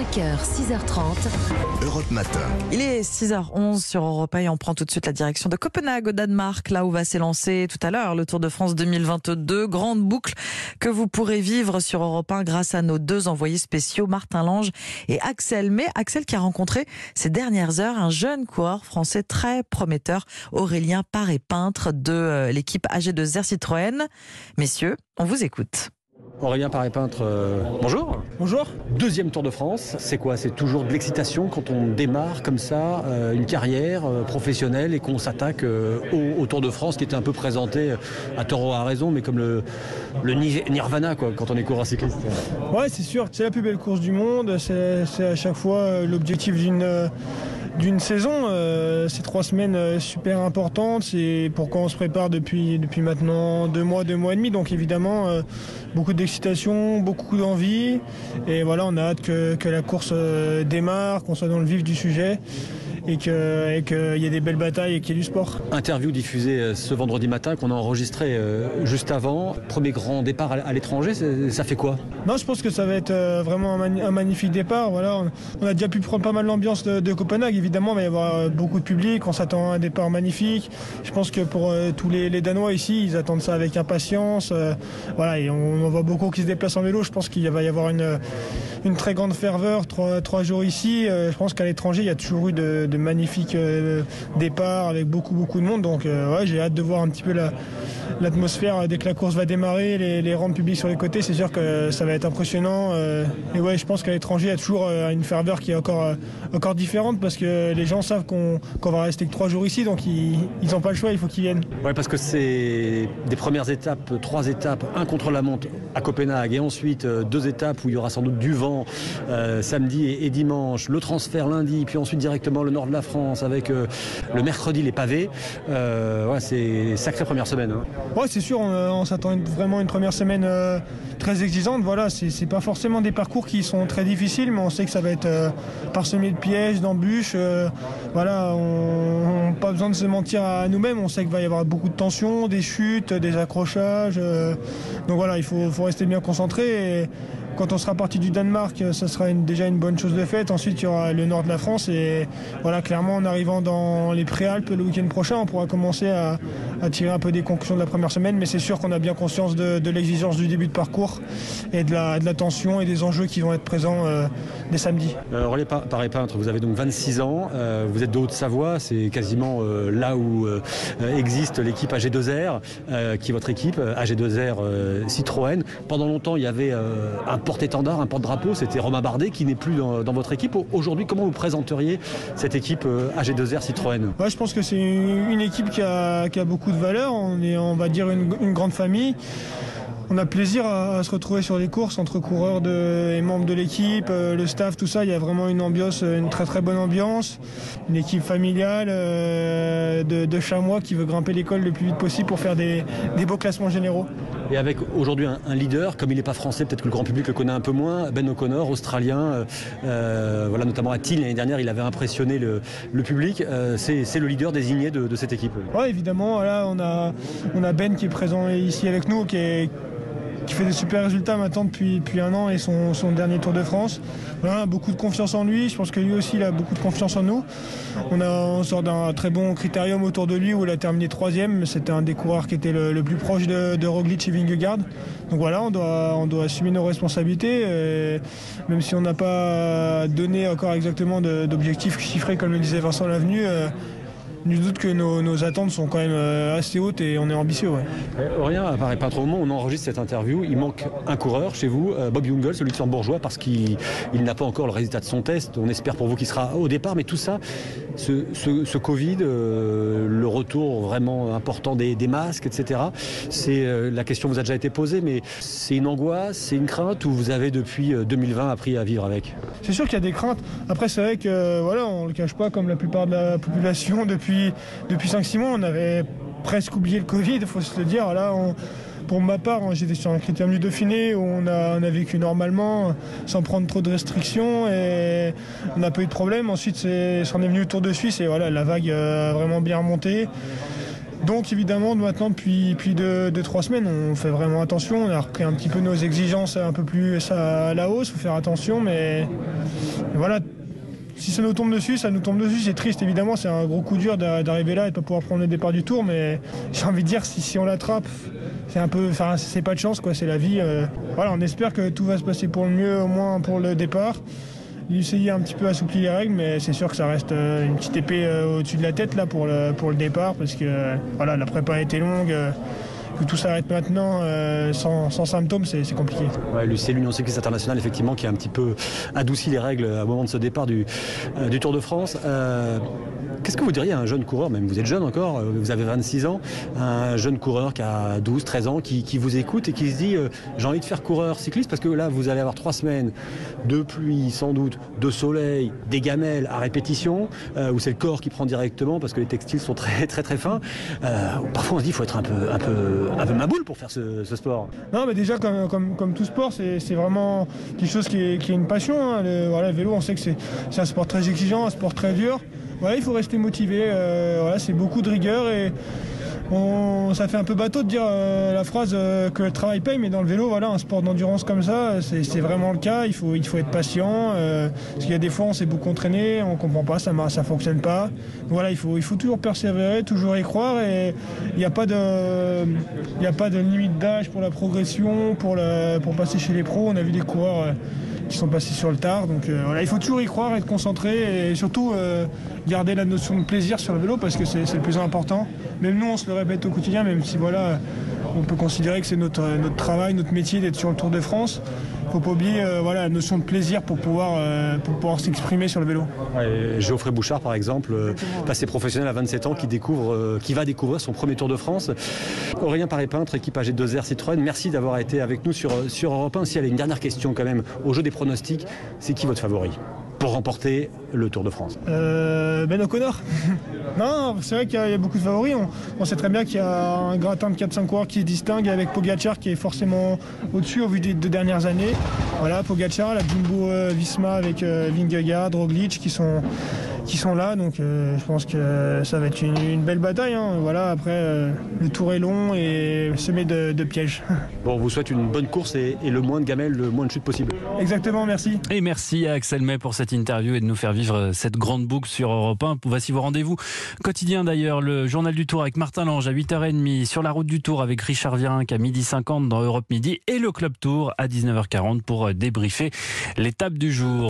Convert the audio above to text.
5h, 6h30. Europe Matin. Il est 6h11 sur Europe 1 et on prend tout de suite la direction de Copenhague au Danemark, là où va s'élancer tout à l'heure le Tour de France 2022. Grande boucle que vous pourrez vivre sur Europe 1 grâce à nos deux envoyés spéciaux, Martin Lange et Axel. Mais Axel qui a rencontré ces dernières heures un jeune coureur français très prometteur, Aurélien Paré-Peintre de euh, l'équipe AG2R Citroën. Messieurs, on vous écoute. Aurélien Paré-Peintre, euh, bonjour. Bonjour. Deuxième Tour de France, c'est quoi? C'est toujours de l'excitation quand on démarre comme ça euh, une carrière euh, professionnelle et qu'on s'attaque au, au, Tour de France qui était un peu présenté à tort à raison, mais comme le, le nirvana quoi, quand on est coureur cycliste. Ouais, c'est sûr, c'est la plus belle course du monde, c'est à chaque fois l'objectif d'une d'une saison. Euh, ces trois semaines euh, super importantes, c'est pourquoi on se prépare depuis, depuis maintenant deux mois, deux mois et demi. Donc évidemment, euh, beaucoup d'excitation, beaucoup d'envie. Et voilà, on a hâte que, que la course démarre, qu'on soit dans le vif du sujet et qu'il y ait des belles batailles et qu'il y ait du sport. Interview diffusée euh, ce vendredi matin qu'on a enregistré euh, juste avant. Premier grand départ à l'étranger, ça fait quoi? Non, je pense que ça va être euh, vraiment un, magnifique départ. Voilà, on a déjà pu prendre pas mal l'ambiance de, Copenhague. Évidemment, il va y avoir beaucoup de public. On s'attend à un départ magnifique. Je pense que pour tous les, Danois ici, ils attendent ça avec impatience. Voilà, et on, voit beaucoup qui se déplacent en vélo. Je pense qu'il va y avoir une, une très grande ferveur trois, trois jours ici. Je pense qu'à l'étranger, il y a toujours eu de magnifiques euh, départs avec beaucoup beaucoup de monde. Donc euh, ouais, j'ai hâte de voir un petit peu l'atmosphère dès que la course va démarrer, les, les rampes publiques sur les côtés. C'est sûr que ça va être impressionnant. Euh, et ouais, je pense qu'à l'étranger, il y a toujours une ferveur qui est encore, encore différente parce que les gens savent qu'on va rester que trois jours ici, donc ils n'ont pas le choix, il faut qu'ils viennent. Ouais, parce que c'est des premières étapes, trois étapes, un contre la montre à Copenhague et ensuite deux étapes où il y aura sans doute du vent samedi et, dimanche, le transfert lundi, puis ensuite directement le nord de la France avec euh, le mercredi les pavés. Euh, ouais, c'est sacrée première semaine. Hein. Ouais, c'est sûr, on, s'attend vraiment une première semaine euh, très exigeante. Voilà, c'est pas forcément des parcours qui sont très difficiles, mais on sait que ça va être parsemé de pièges, d'embûches. voilà, on n'a pas besoin de se mentir à nous-mêmes. On sait qu'il va y avoir beaucoup de tensions, des chutes, des accrochages. donc voilà, il faut, rester bien concentré. Quand on sera parti du Danemark, ça sera déjà une bonne chose de faite. Ensuite, il y aura le nord de la France. Et voilà, clairement, en arrivant dans les Préalpes le week-end prochain, on pourra commencer à, tirer un peu des conclusions de la première semaine. Mais c'est sûr qu'on a bien conscience de, l'exigence du début de parcours et de la, tension et des enjeux qui vont être présents euh, dès samedi. Euh, Relais Paris Peintre, vous avez donc 26 ans. Euh, vous êtes de Haute-Savoie. C'est quasiment euh, là où existe l'équipe AG2R, qui est votre équipe, AG2R Citroën. Pendant longtemps, il y avait un porte-étendard, un porte-drapeau, c'était Romain Bardet qui n'est plus dans, votre équipe. Aujourd'hui, comment vous présenteriez cette équipe euh, AG2R Citroën? Je pense que c'est une équipe qui a, beaucoup de valeur. On est, on va dire, une grande famille on a plaisir à, se retrouver sur les courses entre coureurs et membres de l'équipe, euh, le staff, tout ça. Il y a vraiment une ambiance, une très très bonne ambiance. Une équipe familiale euh, de, chamois qui veut grimper l'école le plus vite possible pour faire des, beaux classements généraux. Et avec aujourd'hui un, leader, comme il n'est pas français, peut-être que le grand public le connaît un peu moins, Ben O'Connor, australien, euh, voilà, notamment à Thiel l'année dernière, il avait impressionné le, public. c'est le leader désigné de, cette équipe. Oui, évidemment. Là, on a, on a Ben qui est présent ici avec nous, qui est qui fait des super résultats maintenant depuis, un an et son, dernier Tour de France. Voilà, beaucoup de confiance en lui, je pense que lui aussi il a beaucoup de confiance en nous. On, a, sort d'un très bon critérium autour de lui où il a terminé troisième, c'était un des coureurs qui était le, plus proche de, de, Roglic et Vingegaard. Donc voilà, on doit, on doit assumer nos responsabilités, même si on n'a pas donné encore exactement d'objectifs chiffrés comme le disait Vincent Lavenu. Euh, Nul doute que nos, attentes sont quand même euh, assez hautes et on est ambitieux. Ouais. Rien apparaît pas trop au moment on enregistre cette interview. Il manque un coureur chez vous, euh, Bob Jungle, celui de bourgeois, parce qu'il n'a pas encore le résultat de son test. On espère pour vous qu'il sera au départ. Mais tout ça, ce, Covid, euh, le retour vraiment important des, masques, etc., c'est la question vous a déjà été posée, mais c'est une angoisse, c'est une crainte ou vous avez depuis 2020 appris à vivre avec? C'est sûr qu'il y a des craintes. Après, c'est vrai que voilà, on le cache pas comme la plupart de la population depuis depuis, 5-6 mois, on avait presque oublié le Covid, il faut se le dire. Là, pour ma part, hein, j'étais sur un critère du Dauphiné où on a, on vécu normalement, sans prendre trop de restrictions et on n'a pas eu de problème. Ensuite, c'en est, est, venu le Tour de Suisse et voilà, la vague a vraiment bien remonté. Donc évidemment, maintenant, depuis, depuis deux, trois semaines, on fait vraiment attention. On a repris un petit peu nos exigences un peu plus à la hausse, il faut faire attention, mais voilà, si ça nous tombe dessus, ça nous tombe dessus. C'est triste, évidemment. C'est un gros coup dur d'arriver là et de pas pouvoir prendre le départ du tour. Mais j'ai envie de dire, si, on l'attrape, c'est un peu, enfin, c'est pas de chance, quoi. C'est la vie. Euh. voilà, on espère que tout va se passer pour le mieux, au moins pour le départ. Essayer un petit peu assouplir les règles, mais c'est sûr que ça reste euh, une petite épée euh, au-dessus de la tête là pour le, pour le départ, parce que voilà, la prépa a été longue que tout s'arrête maintenant euh, sans, symptômes, c'est compliqué. Ouais, c'est l'Union cycliste internationale effectivement qui a un petit peu adouci les règles au moment de ce départ du, euh, Tour de France. Euh, qu'est-ce que vous diriez à un jeune coureur, même vous êtes jeune encore, vous avez 26 ans, un jeune coureur qui a 12, 13 ans, qui, vous écoute et qui se dit j'ai envie de faire coureur cycliste parce que là vous allez avoir trois semaines de pluie sans doute, de soleil, des gamelles à répétition, où c'est le corps qui prend directement parce que les textiles sont très très très fins. parfois on se dit il faut être un peu, un peu un peu ma boule pour faire ce, sport. Non, mais déjà, comme, comme, tout sport, c'est vraiment quelque chose qui est, une passion. Hein. Le, voilà, vélo, on sait que c'est un sport très exigeant, un sport très dur. Voilà, il faut rester motivé. Euh, voilà, c'est beaucoup de rigueur et ça fait un peu bateau de dire euh, la phrase euh, que le travail paye, mais dans le vélo, voilà, un sport d'endurance comme ça, c'est vraiment le cas. Il faut, il faut être patient. Euh, parce qu'il y a des fois, on s'est beaucoup entraîné, on comprend pas, ça ça fonctionne pas. Voilà, il faut, il faut toujours persévérer, toujours y croire. Et il n'y a pas de, il a pas de limite d'âge pour la progression, pour, pour passer chez les pros. On a vu des coureurs qui sont passés sur le tard. Donc euh, voilà, il faut toujours y croire, être concentré et surtout euh, garder la notion de plaisir sur le vélo parce que c'est le plus important. Même nous, on se le répète au quotidien, même si voilà, on peut considérer que c'est notre, notre travail, notre métier d'être sur le Tour de France faut pas oublier euh, voilà, la notion de plaisir pour pouvoir, pour pouvoir s'exprimer sur le vélo. Geoffrey Bouchard, par exemple, passé professionnel à 27 ans, qui, découvre, qui va découvrir son premier Tour de France. Aurélien Paré-Peintre, équipe AG2R Citroën, merci d'avoir été avec nous sur, sur Europe 1. Si elle a une dernière question quand même au jeu des pronostic, c'est qui votre favori? Pour remporter le Tour de France euh, Ben O'Connor. non, c'est vrai qu'il y, a beaucoup de favoris. On, sait très bien qu'il y a un gratin de 4-5 coureurs qui se distingue avec Pogacar qui est forcément au-dessus au vu des deux dernières années. Voilà, Pogacar, la Jumbo euh, Visma avec euh, Vingegaard, Roglic qui sont qui sont là. Donc euh, je pense que ça va être une, belle bataille. Hein. Voilà, après, euh, le tour est long et semé de, de pièges. Bon, on vous souhaite une bonne course et, le moins de gamelles, le moins de chutes possible. Exactement, merci. Et merci à Axel May pour cette interview et de nous faire vivre cette grande boucle sur Europe 1. Voici vos rendez-vous quotidiens d'ailleurs. Le journal du Tour avec Martin Lange à 8h30, sur la route du Tour avec Richard Virenque à 12h50 dans Europe Midi et le Club Tour à 19h40 pour débriefer l'étape du jour.